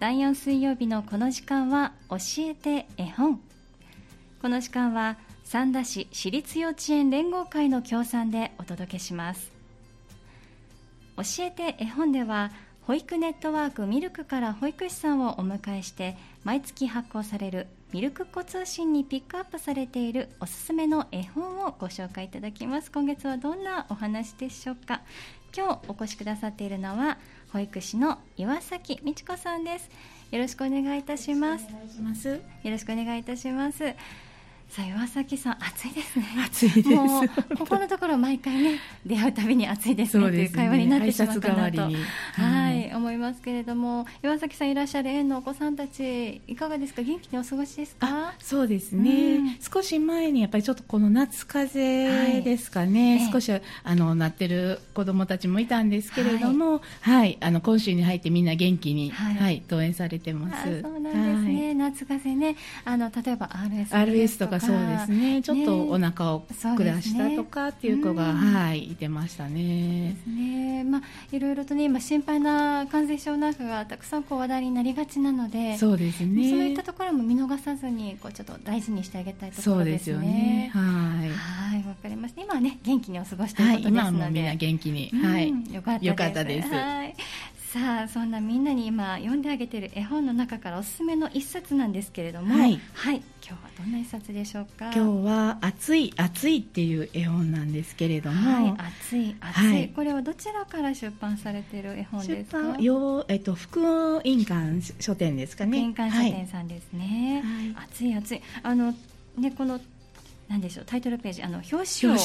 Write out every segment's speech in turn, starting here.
第4水曜日のこの時間は教えて絵本。この時間は三田市私立幼稚園連合会の協賛でお届けします。教えて絵本では保育ネットワークミルクから保育士さんをお迎えして毎月発行されるミルクっ子通信にピックアップされているおすすめの絵本をご紹介いただきます。今月はどんなお話でしょうか？今日お越しくださっているのは保育士の岩崎美智子さんです。よろしくお願いいたします。よろしくお願いいたします。さあ岩崎さん暑いですね。暑いです。もうここのところ毎回ね出会うたびに暑いですねという会話になってしまったなと、はい、はい、思いますけれども岩崎さんいらっしゃる園のお子さんたちいかがですか？元気にお過ごしですか？そうですね、うん、少し前にやっぱりちょっとこの夏風邪ですかね、はい、少しあのなってる子どもたちもいたんですけれども、はい、はい、あの今週に入ってみんな元気に、はい。登園されてます。そうなんですね、夏風邪ね。あの例えば RS, RS とか。そうですね。ちょっとお腹を下したとかっていう子が、ね、はいいてましたね。ね。まあいろいろとね今心配な感染症なんかがたくさんこう話題になりがちなのでそうですね。そういったところも見逃さずにこうちょっと大事にしてあげたいところですね。そうですよね。はい。はいわかりました。今はね元気にお過ごしということですので、はい、みんな元気に、はい、よかったです。はいさあそんなみんなに今読んであげている絵本の中からおすすめの一冊なんですけれども、はい、はい、今日はどんな一冊でしょうか？今日は暑い暑いっていう絵本なんですけれども、はい、暑い暑い、はい、これはどちらから出版されている絵本ですか？出版よえっと福音館書店ですかね。福音館書店さんですね。はい、暑い暑いあのねこのなんでしょう？タイトルページ。あの表紙を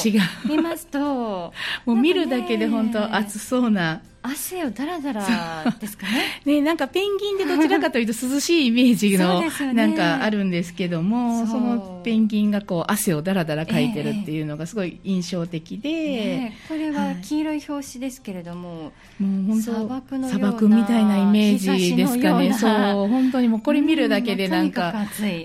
見ますと もう見るだけで本当暑そうな。汗をだらだらですかね？ねなんかペンギンでどちらかというと涼しいイメージの なんかあるんですけどもそのペンギンがこう汗をだらだらかいてるっていうのがすごい印象的で、えー、これは黄色い表紙ですけれども、はい、もう砂漠の砂漠みたいなイメージですかね。そう本当にもうこれ見るだけでなんか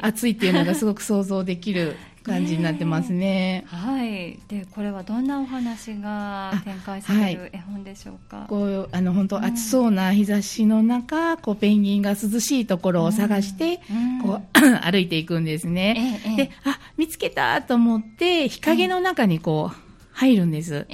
暑いっていうのがすごく想像できる感じになってますね。はい。でこれはどんなお話が展開される絵本でしょうか？はい、こうあの本当暑そうな日差しの中、こうペンギンが涼しいところを探して、こう 歩いていくんですね。で、あ見つけたと思って日陰の中にこう入るんです。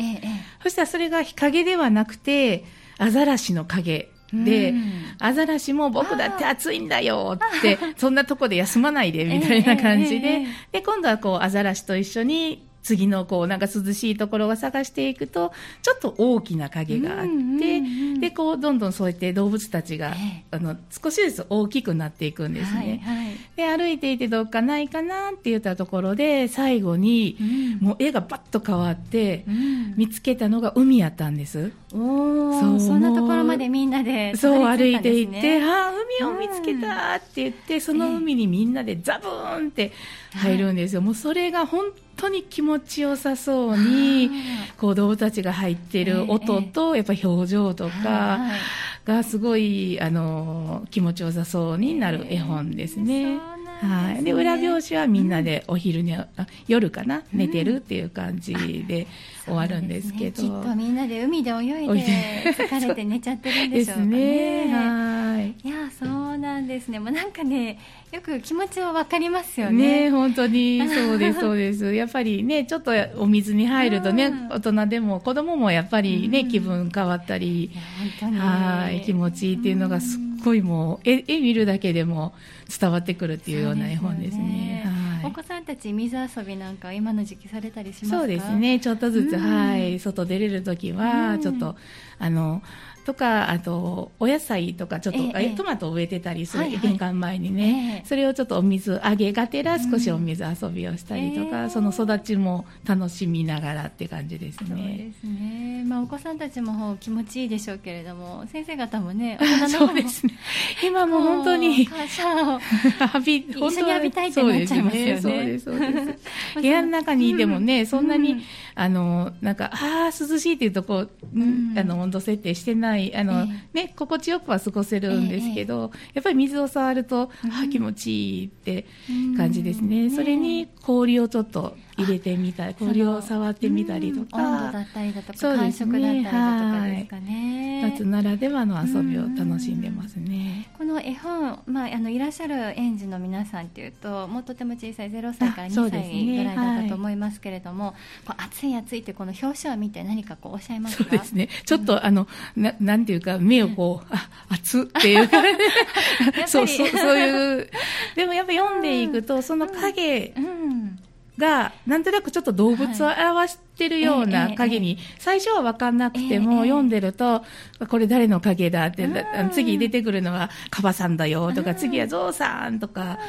そしたらそれが日陰ではなくてアザラシの影で、アザラシも僕だって暑いんだよって、そんなとこで休まないでみたいな感じで、で、今度はこうアザラシと一緒に次のこうなんか涼しいところを探していくとちょっと大きな影があって、でこうどんどんそうやって動物たちが、あの少しずつ大きくなっていくんですね、はいはい、で歩いていてどっかないかなって言ったところで最後に、もう絵がバッと変わって、見つけたのが海やったんです。おそうそんなところまでみんなで、そう歩いていってああ海を見つけたって言って、その海にみんなでザブーンって入るんですよ、もうそれが本当に気持ちよさそうにこう動物たちが入ってる音と、やっぱ表情とかがすごいあの気持ちよさそうになる絵本ですね。はい、で裏表紙はみんなでお昼に、うん、夜かな？寝てるっていう感じで終わるんですけど、ね、きっとみんなで海で泳いで疲れて寝ちゃってるんでしょうかね。ね。はい。いやそうなんですね。もうなんかねよく気持ちは分かりますよね。ね本当に。そうですそうです。やっぱりねちょっとお水に入るとね、大人でも子供もやっぱりね、気分変わったり。はい気持ちいいっていうのがすっごいもう絵絵見るだけでも伝わってくるっていうような絵本ですね。お子さんたち水遊びなんか今の時期されたりしますか？そうですね。ちょっとずつ、はい。外出れる時はちょっと、あのとかあとお野菜とかちょっと、ええ、トマトを植えてたりする、はいはい、玄関前にね、え、それをちょっとお水あげがてら少しお水遊びをしたりとか、うん、その育ちも楽しみながらって感じですね。そうですね。まあお子さんたちも気持ちいいでしょうけれども、先生方もね、大人のそうですね。今も本当に 会社を。浴び一緒に浴びたいってなっちゃいますよね。そうですそうです。部屋の中にいてもね、うん、そんなに、うん、あのなんかああ涼しいっていうとこう、うん、あの温度設定してないないあの、えー、ね、心地よくは過ごせるんですけど、えー、やっぱり水を触ると、うん、あ気持ちいいって感じですね、それに氷をちょっと入れてみたり氷を触ってみたりとか、温度だったりだとか、ね、感触だったりだとかですかね、夏ならではの遊びを楽しんでますね。この絵本、まあ、あのいらっしゃる園児の皆さんっていうともうとても小さい0歳から2歳ぐらいだったと思いますけれども、ねはい、暑い暑いってこの表紙を見て何かこうおっしゃいますか？そうですね。ちょっと、あのななんていうか目をこう、あ熱っていう。かそうそうそういう。でもやっぱ読んでいくと、その影が、なんとなくちょっと動物を表してるような影に、最初は分かんなくても、読んでると、これ誰の影だって、次出てくるのはカバさんだよとか、次はゾウさんとか、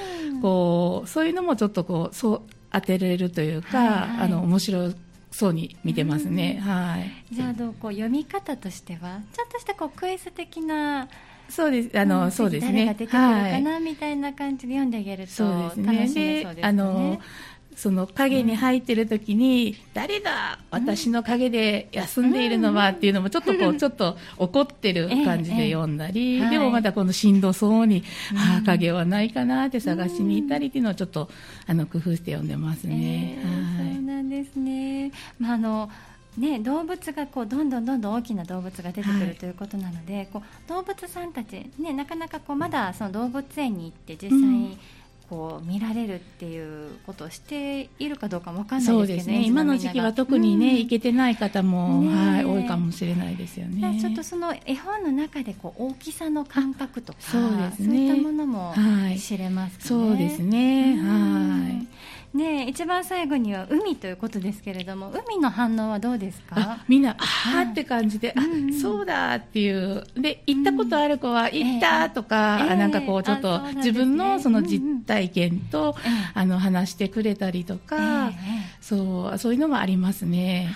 こう、そういうのもちょっとこう、そう当てれるというか、あの、面白い。そうに見てますね。はい。じゃあどうこう読み方としてはちょっとしたこうクイズ的なそうです。あの、うん、そうですね。誰が出てくるかな、はい、みたいな感じで読んであげると楽しめそうですね。であのその影に入ってる時に、うん、誰だ私の影で休んでいるのはっていうのもちょっとこう、ちょっと怒ってる感じで読んだり、ええ。でもまたこのしんどそうに、はあ、影はないかなって探しに行ったりっていうのをちょっと、あの、工夫して読んでますね。はい、そうなんですね。まあ、あの、ね、動物がこうどんどんどんどん大きな動物が出てくるということなので、はい、こう動物さんたち、ね、なかなかこうまだその動物園に行って実際、うんこう見られるっていうことをしているかどうかも分かんないですけど、ね、そうですね。今の時期は特にね、うん、行けてない方も、ね、はい、多いかもしれないですよね。ちょっとその絵本の中でこう大きさの感覚とかそうです、ね、そういったものも知れます、ね。はい、そうですね、はいね一番最後には海ということですけれども海の反応はどうですか？みんなあーって感じで、あ、うんうん、そうだっていう。で行ったことある子は行ったとか、えー、なんかこうちょっと自分のその実体験と、うんうん、あの話してくれたりとか、えー、そうそういうのもありますね。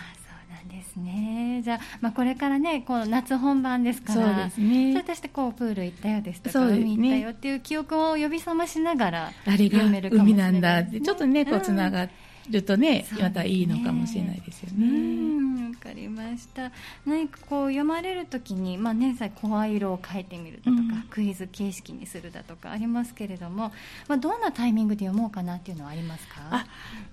ですね。じゃあ、まあ、これからね、こう夏本番ですから、そうですね。それとしてこうプール行ったよですとか、ね、海行ったよっていう記憶を呼び覚ましながら読めるかもしれない、ね、海なんだって、ちょっとね、こうつながって。るとね、またいいのかもしれないですよね。わかりました。何かこう読まれるときに、まあ年内声色を変えてみるだとか、うん、クイズ形式にするだとかありますけれども、まあどんなタイミングで読もうかなっていうのはありますか？あ、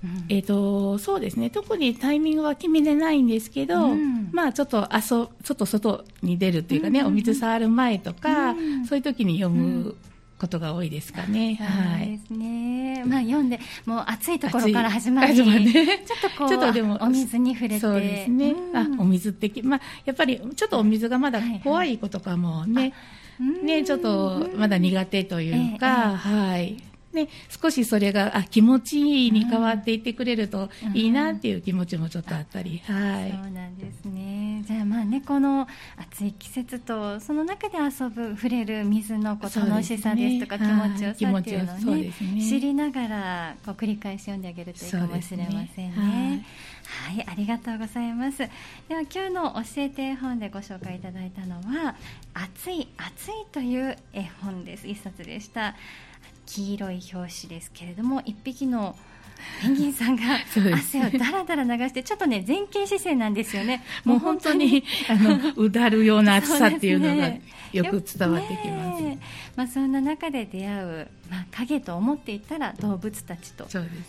うん、えっ、ー、とそうですね。特にタイミングは決めれないんですけど、うん、まあちょっと遊ちょっと外に出るっていうかね、お水触る前とか、そういう時に読む。ことが多いですかね。はい。ですね。まあ読んで、もう暑いところから始まり、ちょっとこう、ちょっとでもお水に触れて。そうですね。あ、お水って、まあやっぱりちょっとお水がまだ怖い子とかもね、ね、ちょっとまだ苦手というか、はい。ね、少しそれがあ気持ちいいに変わっていってくれるといいなっていう気持ちもちょっとあったり、はい、そうなんですね。じゃあまあねこの暑い季節とその中で遊ぶ触れる水のこう楽しさですとか、気持ちよさっていうのをね、ね、知りながらこう繰り返し読んであげるといいかもしれませんね。ね。はい、はい、ありがとうございます。では今日の教えて絵本でご紹介いただいたのは「暑い暑い」という絵本です。一冊でした。黄色い表紙ですけれども1匹のペンギンさんが 汗をだらだら流してちょっとね前傾姿勢なんですよね。もう本当にあのうだるような暑さっていうのがよく伝わってきます、ね、まあ、そんな中で出会う、まあ、影と思っていたら動物たちと、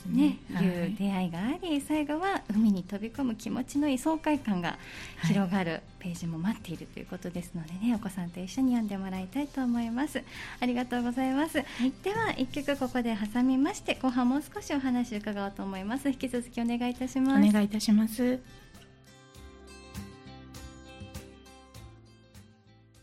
ね。ね、い。う出会いがあり最後は海に飛び込む気持ちのいい爽快感が広がるページも待っているということですのでねお子さんと一緒に読んでもらいたいと思います。ありがとうございます、はい、では1曲ここで挟みまして後半もう少しお話を伺おうと思います。引き続きお願いいたします。お願いいたします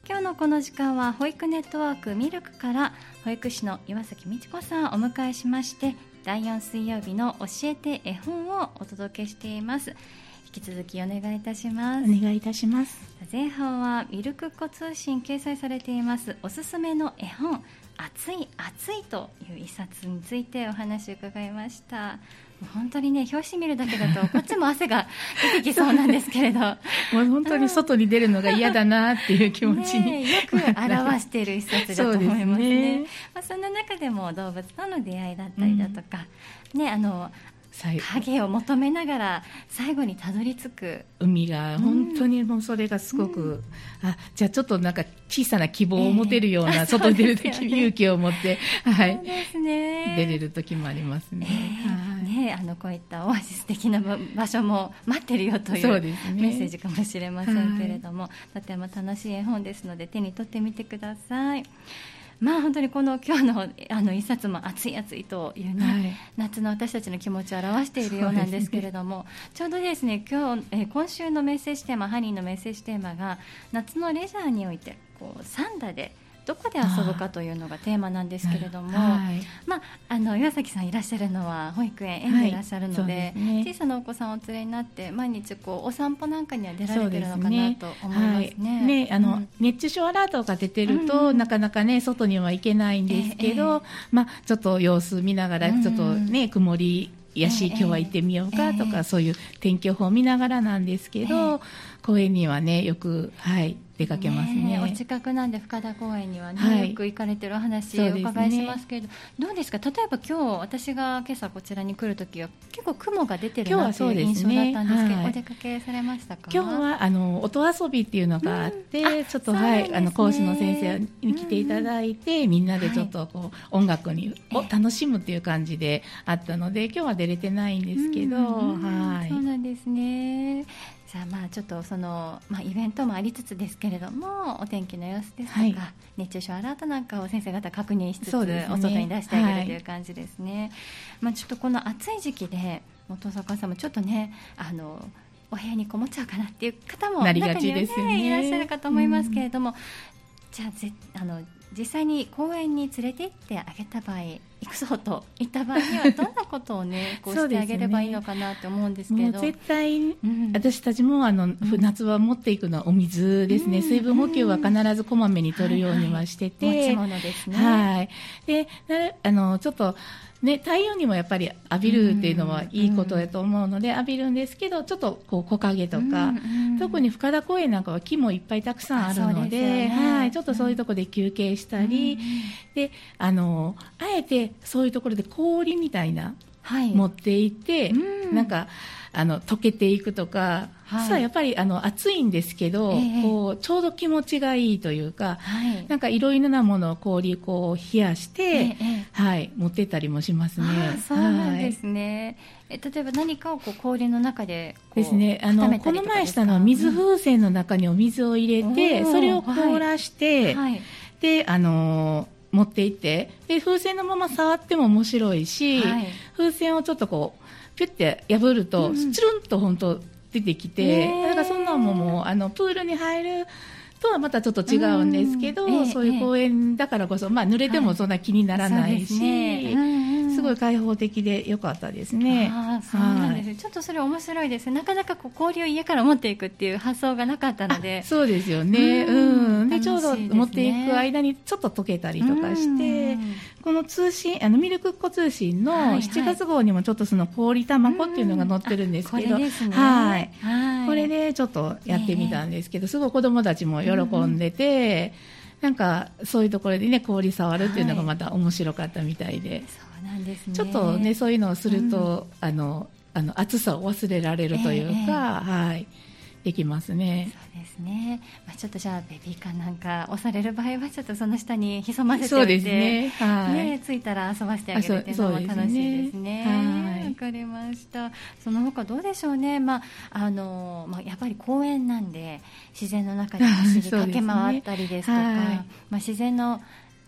今日のこの時間は保育ネットワークミルクから保育士の岩崎美智子さんをお迎えしまして第4水曜日の教えて絵本をお届けしています。引き続きお願いいたします。お願いいたします。前半はミルクっ子通信掲載されています。おすすめの絵本熱い熱いという一冊についてお話を伺いました本当にね表紙見るだけだとこっちも汗が出てきそうなんですけれど もう本当に外に出るのが嫌だなっていう気持ちに、よく表している一冊だと思いますねね、まあ、そんな中でも動物との出会いだったりだとか、うん、ねあの影を求めながら最後にたどり着く海が本当にもうそれがすごく、うん、あじゃあちょっとなんか小さな希望を持てるような、えー、外に出る時に勇気を持って、はい、ね、出れる時もありますね。えー、ねね、あのこういったオアシス的な場所も待ってるよというメッセージかもしれませんけれども、はい、とても楽しい絵本ですので手に取ってみてください。まあ本当にこの今日のあの一冊も熱い熱いというね、はい、夏の私たちの気持ちを表しているようなんですけれども、ね、ちょうどですね今日、え今週のメッセージテーマハニーのメッセージテーマが夏のレジャーにおいてこうサンダでどこで遊ぶかというのがテーマなんですけれども、はい、まあ、あの岩崎さんいらっしゃるのは保育園園でいらっしゃるのではい。でね、小さなお子さんをお連れになって毎日こうお散歩なんかには出られてるのかなと思いますね。すねはい、ねあの、うん、熱中症アラートが出てると、うん、なかなかね外には行けないんですけど、ええ、まあちょっと様子見ながらちょっとね、うん、曇りやし、今日は行ってみようかとか、そういう天気予報を見ながらなんですけど、公園にはねよくはい出かけますね、ね、お近くなんで深田公園にはね、はい、よく行かれてるお話お伺いしますけれど、ね、どうですか？例えば今日私が今朝こちらに来るときは結構雲が出てるなという印象だったんですけど、ねはい、お出かけされましたか？今日はあの音遊びっていうのがあって、うん、ちょっと、はい、あの講師の先生に来ていただいて、うん、みんなでちょっとこう、はい、音楽にを楽しむっていう感じであったので今日は出れてないんですけど、はい。そうなんですねさあまあちょっとその、まあ、イベントもありつつですけれどもお天気の様子ですとか、はい、熱中症アラートなんかを先生方確認しつつ、ね、お外に出してあげるという感じですね、はい、まあ、ちょっとこの暑い時期で元坂さんもちょっとねあのお部屋にこもっちゃうかなっていう方も中にはね、ねいらっしゃるかと思いますけれども、うん、じゃあぜあの実際に公園に連れて行ってあげた場合行くぞと言った場合にはどんなことをね こうしてあげればいいのかなって思うんですけど。絶対、うん、私たちもあの、うん、夏は持っていくのはお水ですね、うん、水分補給は必ずこまめに取るようにはしてて、はいはい、持ち物ですね。はい。であのちょっとね、太陽にもやっぱり浴びるっていうのはいいことだと思うので、浴びるんですけどちょっとこう木陰とか、特に深田公園なんかは木もいっぱいたくさんあるので、ね、はい、ちょっとそういうところで休憩したり、であのあえてそういうところで氷みたいな、はい、持っていて、なんかあの溶けていくとか、はい、さあやっぱりあの暑いんですけど、えー、こうちょうど気持ちがいいというか、はい、なんかいろいろなものを氷こう冷やして、えー、はい、持ってったりもしますね。そうなんですね。はい、え例えば何かをこう氷の中でですね。あのこの前したのは水風船の中にお水を入れて、うん、それを凍らして、であの持っていってで風船のまま触っても面白いし、風船をちょっとこうピュッて破ると、つるん。と本当出てきて、だからそんなんももうあのプールに入るとはまたちょっと違うんですけど、うんえー、そういう公園だからこそ、まあ、濡れてもそんな気にならないし、はいすごい開放的でよかったですね。あそうなんです、はい、ちょっとそれ面白いですなかなかこう氷を家から持っていくっていう発想がなかったので。そうですよね、うん、うん、でちょうど持っていく間にちょっと溶けたりとかして、この通信あのミルクっ子通信の7月号にもちょっとその氷卵っていうのが載ってるんですけど、ね、はい、これでちょっとやってみたんですけど、すごい子供たちも喜んでて、なんかそういうところでね氷触るっていうのがまた面白かったみたいで、はい、そうなんですね、ちょっとねそういうのをすると、うん、あのあの暑さを忘れられるというか、えー、はい。できますね。そうですね。まあちょっとじゃあベビーカーなんか押される場合はちょっとその下に潜ませておいて、ね、はい、ねついたら遊ばせてあげるっていうのも楽しいですね。かりました。その他どうでしょうね。まああのまあやっぱり公園なんで自然の中で走り 駆け回ったりですとか、ねはい、まあ自然の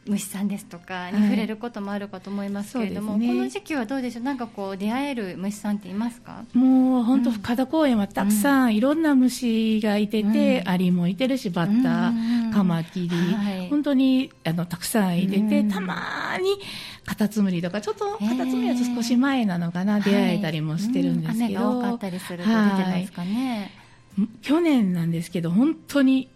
虫さんですとかに触れることもあるかと思いますけれども、はいね、この時期はどうでしょう？なんかこう出会える虫さんっていますか？もう本当、深田公園はたくさんいろんな虫がいてて、うん、アリもいてるしバッタ、うん、カマキリ、はい、本当にあのたくさんいてて、うん、たまにカタツムリとかちょっとカタツムリは少し前なのかな、出会えたりもしてるんですけど、雨が多かったりすると出てますかね、去年なんですけど本当に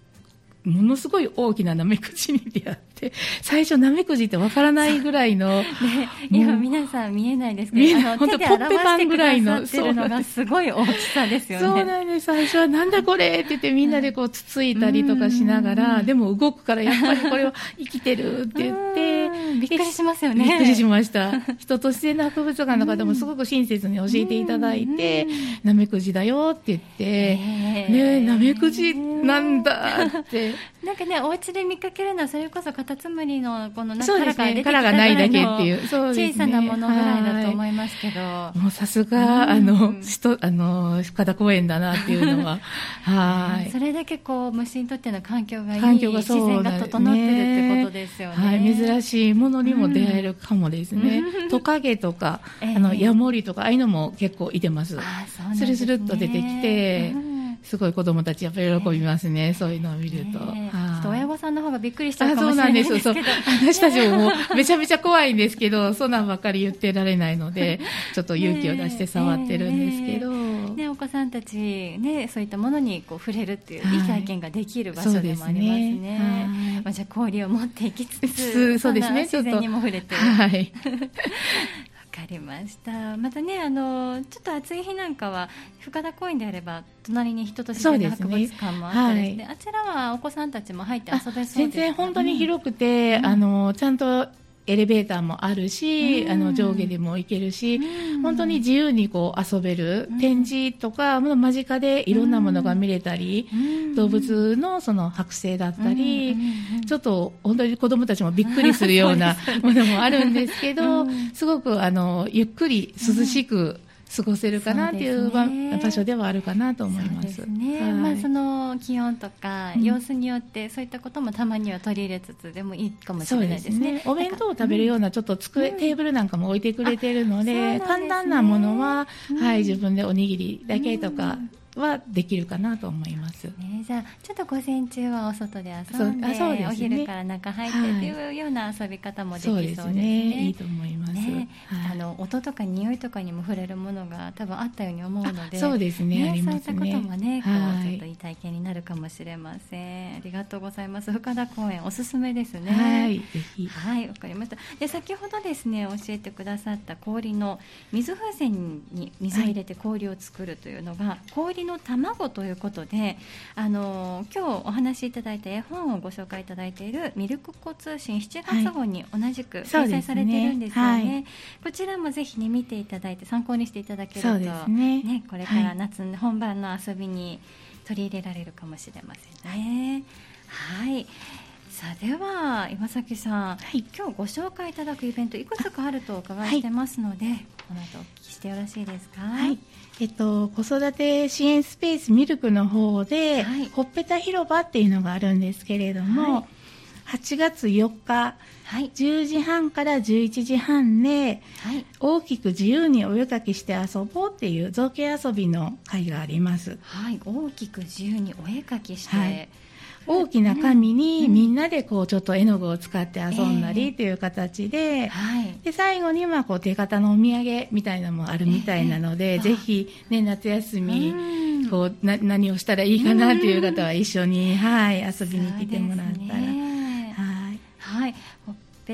ものすごい大きなナメクジに出会って、最初ナメクジってわからないぐらいの。ね、今皆さん見えないですけど、あの手で表してくださってるのがすごい大きさですよね。そうなんです。最初はなんだこれって言ってみんなでこうつついたりとかしながら、でも動くからやっぱりこれは生きてるって言って、びっくりしますよね。びっくりしました。人と自然の博物館の方もすごく親切に教えていただいて、ナメクジだよって言って、ねナメクジなんだって なんかねお家で見かけるのはそれこそカタツムリのこの中から出てきたぐらいの、ね、がないだけっていう。小さなものぐらいだと思いますけど、もうさすが、あの人あの深田公園だなっていうのは。はい。それだけこう虫にとっての環境がいい環境が自然が整ってるってことですよね、はい、珍しいものにも出会えるかもですね、トカゲとか、あのヤモリとかああいうのも結構いてます。あそうね、スルスルっと出てきて、すごい子供たちやっぱり喜びますね、そういうのを見ると。と親御さんの方がびっくりしちゃうかもしれないですけど。そうなんです。私たちももうめちゃめちゃ怖いんですけど、そんなんばっかり言ってられないので、ちょっと勇気を出して触ってるんですけど。ね、お子さんたち、ね、そういったものにこう触れるっていういい体験ができる場所でもありますね。はい、まあ、じゃあ氷を持っていきつつ、そうですね、自然にも触れて。はい。かりました。またねあのちょっと暑い日なんかは深田公園であれば隣に人と自然の博物館もあったりして、ねはい、あちらはお子さんたちも入って遊べそうです全然本当に広くて、うん、あのちゃんとエレベーターもあるし、うん、あの上下でも行けるし、うん、本当に自由にこう遊べる、うん、展示とか間近でいろんなものが見れたり、動物のその剥製だったり、ちょっと本当に子供たちもびっくりするような ものもあるんですけど、すごくあのゆっくり涼しく、過ごせるかなっていう、ね、場所ではあるかなと思います。すね、はい、まあその気温とか様子によってそういったこともたまには取り入れつつでもいいかもしれないですね。すねお弁当を食べるようなちょっと机、うん、テーブルなんかも置いてくれてるので、でね、簡単なものは、はい自分でおにぎりだけとか。うんはできるかなと思います。ね、じゃあちょっと午前中はお外で遊んであそうです、ね、お昼から中入ってっていうような遊び方もできそうですね。はい、ねいいと思います。ねはい、あの音とか匂いとかにも触れるものが多分あったように思うので、そうですね。ねそういったこともね、こうちょっといい体験になるかもしれません。ありがとうございます。深田公園おすすめですね。はい。はい、わかりました。で先ほどですね教えてくださった氷の水風船に水を入れて氷を作るというのが、はい、氷の卵とということであの今日お話しいただいた絵本をご紹介いただいているミルクコ通信7月号に同じく掲載されているんですよねはいねはい、こちらもぜひね見ていただいて参考にしていただけるとね、ね、これから夏、はい、本番の遊びに取り入れられるかもしれませんね。はい。さあでは岩崎さん、はい、今日ご紹介いただくイベントいくつかあるとお伺いしてますので、はい、この後お聞きしてよろしいですか？はい。えっと子育て支援スペースミルクの方で、はい、ほっぺた広場っていうのがあるんですけれども、はい、8月4日、はい、10時半から11時半で、はい、大きく自由にお絵かきして遊ぼうっていう造形遊びの会があります。はい、大きく自由にお絵かきして、はい。大きな紙にみんなでこうちょっと絵の具を使って遊んだりっていう形で,、で最後にはこう手形のお土産みたいなのもあるみたいなので、ぜひ、ね、夏休みこうな何をしたらいいかなっていう方は一緒に、はい、遊びに来てもらったら。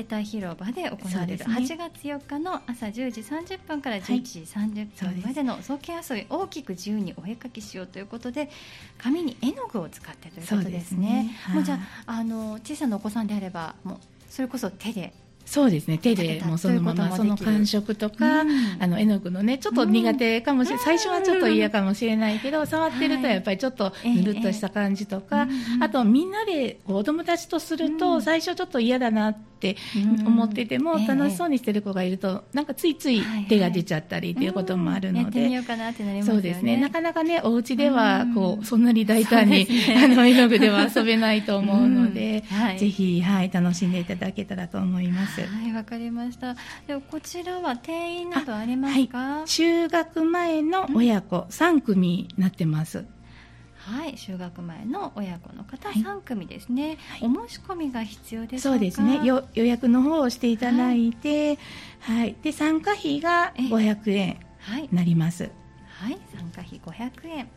はい、はいペタ広場で行われる8月4日の朝10時30分から11時30分までの造形遊び大きく自由にお絵かきしようということで紙に絵の具を使ってということですね。すね。もうじゃああの小さなお子さんであればもうそれこそ手でそうですね。手でもうそのままその感触とか、うん、あの絵の具のねちょっと苦手かもしれない、うん、最初はちょっと嫌かもしれないけど、うん、触ってるとやっぱりちょっとぬるっとした感じとか、あとみんなで子供たちとすると最初ちょっと嫌だなって思ってても、楽しそうにしてる子がいるとなんかついつい手が出ちゃったりっていうこともあるので、そうですね。なかなかねお家ではこうそんなに大胆に、ね、あの絵の具では遊べないと思うので、はい、ぜひはい楽しんでいただけたらと思います。はいわかりました。ではこちらは定員などありますか、はい、就学前の親子3組になってます、はい、就学前の親子の方3組ですね、はい、お申し込みが必要ですそうですね。予約の方をしていただいて、はい、はい、で参加費が500円になります、はい、参加費500円。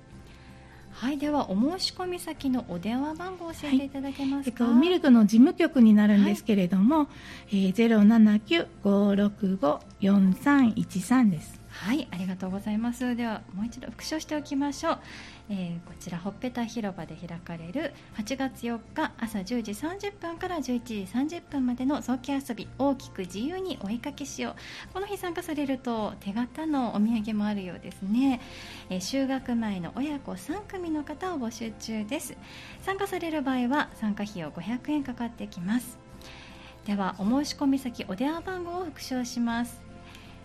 はいではお申し込み先のお電話番号を教えてい。ただけますか、はい、えっと、ミルクの事務局になるんですけれども、はい、えー、079-565-4313ですはいありがとうございます。ではもう一度復唱しておきましょう、えー、こちらほっぺた広場で開かれる8月4日朝10時30分から11時30分までの早期遊び大きく自由にお絵かけしよう。この日参加されると手形のお土産もあるようですね、えー、就学前の親子3組の方を募集中です。参加される場合は参加費用500円かかってきます。ではお申し込み先お電話番号を復唱します。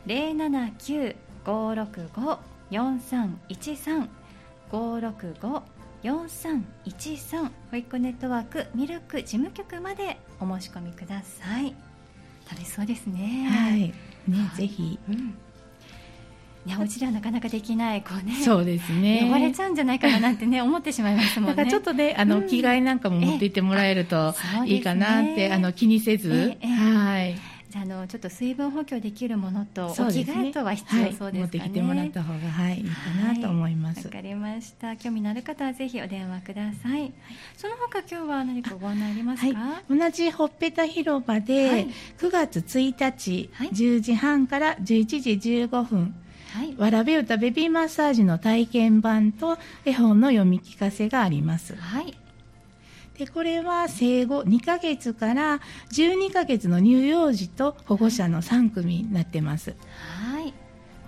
079-565-4313 565-4313保育ネットワークミルク事務局までお申し込みください。楽しそうですね。はい。ね、はい、ぜひ、うん。ね、お家ではなかなかできないこうね。そうですね。汚れちゃうんじゃないかななんてね思ってしまいますもんね。ちょっとねあの、うん、着替えなんかも持っていってもらえるといいかなって、ね、あの気にせず、ええ、はいじゃあのちょっと水分補給できるものと、お着替えとは必要そうですかね、はい、持ってきてもらった方が、はい、いいかなと思います。わ、かりました。興味のある方はぜひお電話ください、はい、その他今日は何かご案内ありますか、同じほっぺた広場で、9月1日、はい、10時半から11時15分はい、わらべ歌ベビーマッサージの体験版と絵本の読み聞かせがあります。はい。でこれは生後2ヶ月から12ヶ月の乳幼児と保護者の3組になってます。はい。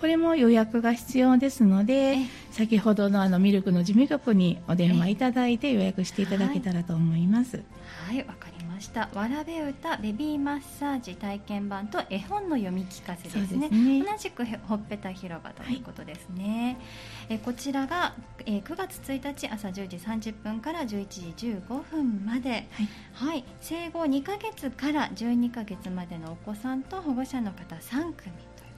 これも予約が必要ですので、先ほどのあのミルクの事務局にお電話いただいて予約していただけたらと思います。はい、わ、はい、かりした。わらべ歌ベビーマッサージ体験版と絵本の読み聞かせですね、ね、同じくほっぺた広場ということですね、はい、えこちらが、えー、9月1日朝10時30分から11時15分まで、はい、はい、生後2ヶ月から12ヶ月までのお子さんと保護者の方3組という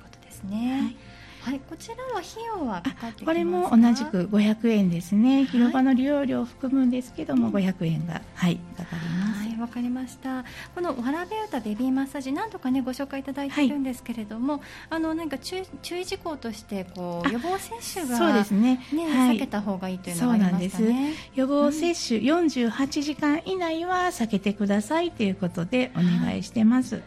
ことですね、はいはい、こちらは費用はこれも同じく500円ですね。広場の利用料を含むんですけども、はい、500円がはいかかります。はい、わかりました。このわらべ歌ベビーマッサージ何度かねご紹介いただいているんですけれども、はい、あの何か注注意事項としてこう予防接種がそうですねね、はい、避けた方がいいというのがありましたね。予防接種48時間以内は避けてくださいということでお願いしてます。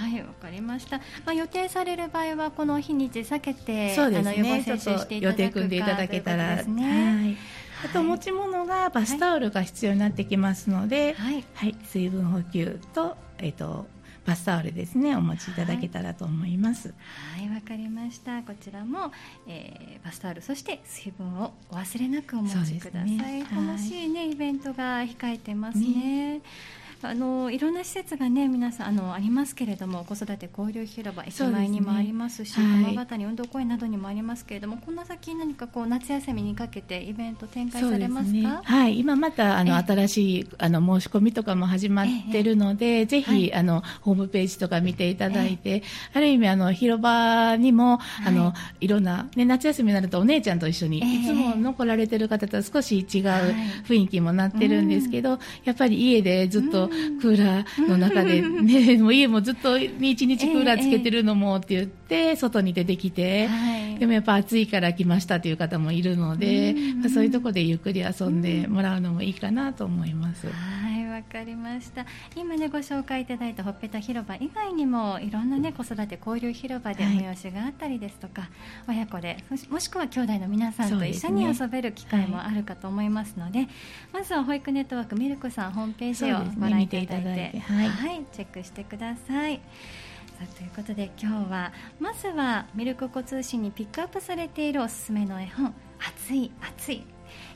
はいわかりました、まあ、予定される場合はこの日にち避けてそうです、ね、あの予防接種していただくか予定組んでいただけたら。ね、はい。あと持ち物がバスタオルが必要になってきますので、はい、はい、水分補給と,、えーと、バスタオルですね。お持ちいただけたらと思います。はい。わ、はい、かりました。こちらも、えー、バスタオルそして水分をお忘れなくお持ちください、ね、楽しいね、イベントが控えてますね。ねあのいろんな施設がね皆さんあのありますけれども子育て交流広場駅前にもありますし、ね、駒形に運動公園などにもありますけれどもこの先何かこう夏休みにかけてイベント展開されますか、ね、はい。今またあの新しいあの申し込みとかも始まってるので、ぜひ、はい、あのホームページとか見ていただいて、ある意味あの広場にも、はい、あのいろんな、ね、夏休みになるとお姉ちゃんと一緒に、いつも残られてる方とは少し違う雰囲気もなってるんですけど、やっぱり家でずっとクーラーの中でね、もう家もずっと一日クーラーつけてるのもって言って、外に出てきて、でもやっぱ暑いから来ましたという方もいるので、そういうところでゆっくり遊んでもらうのもいいかなと思います。はいわかりました。今ねご紹介いただいたほっぺた広場以外にもいろんなね子育て交流広場で催しがあったりですとか、はい、親子でもしくは兄弟の皆さんと一緒に遊べる機会もあるかと思いますので、ねはい、まずは保育ネットワークミルクさんホームページをご覧いただいてね、いてはい、はい、チェックしてください。ということで今日はまずはミルクコ通信にピックアップされているおすすめの絵本「熱い熱い」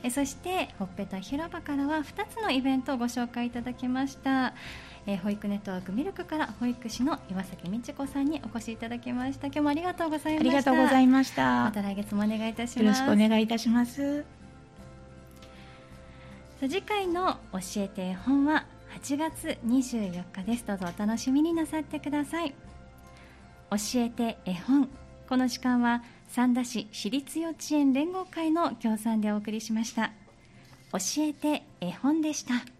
えそしてほっぺた広場からは2つのイベントをご紹介いただきました、え保育ネットワークミルクから保育士の岩崎美智子さんにお越しいただきました。今日もありがとうございました。ありがとうございました。また来月もお願いいたします。よろしくお願いいたします。さ次回の教えて絵本は8月24日です。どうぞお楽しみになさってください。教えて絵本。この時間は三田市私立幼稚園連合会の協賛でお送りしました。教えて絵本でした。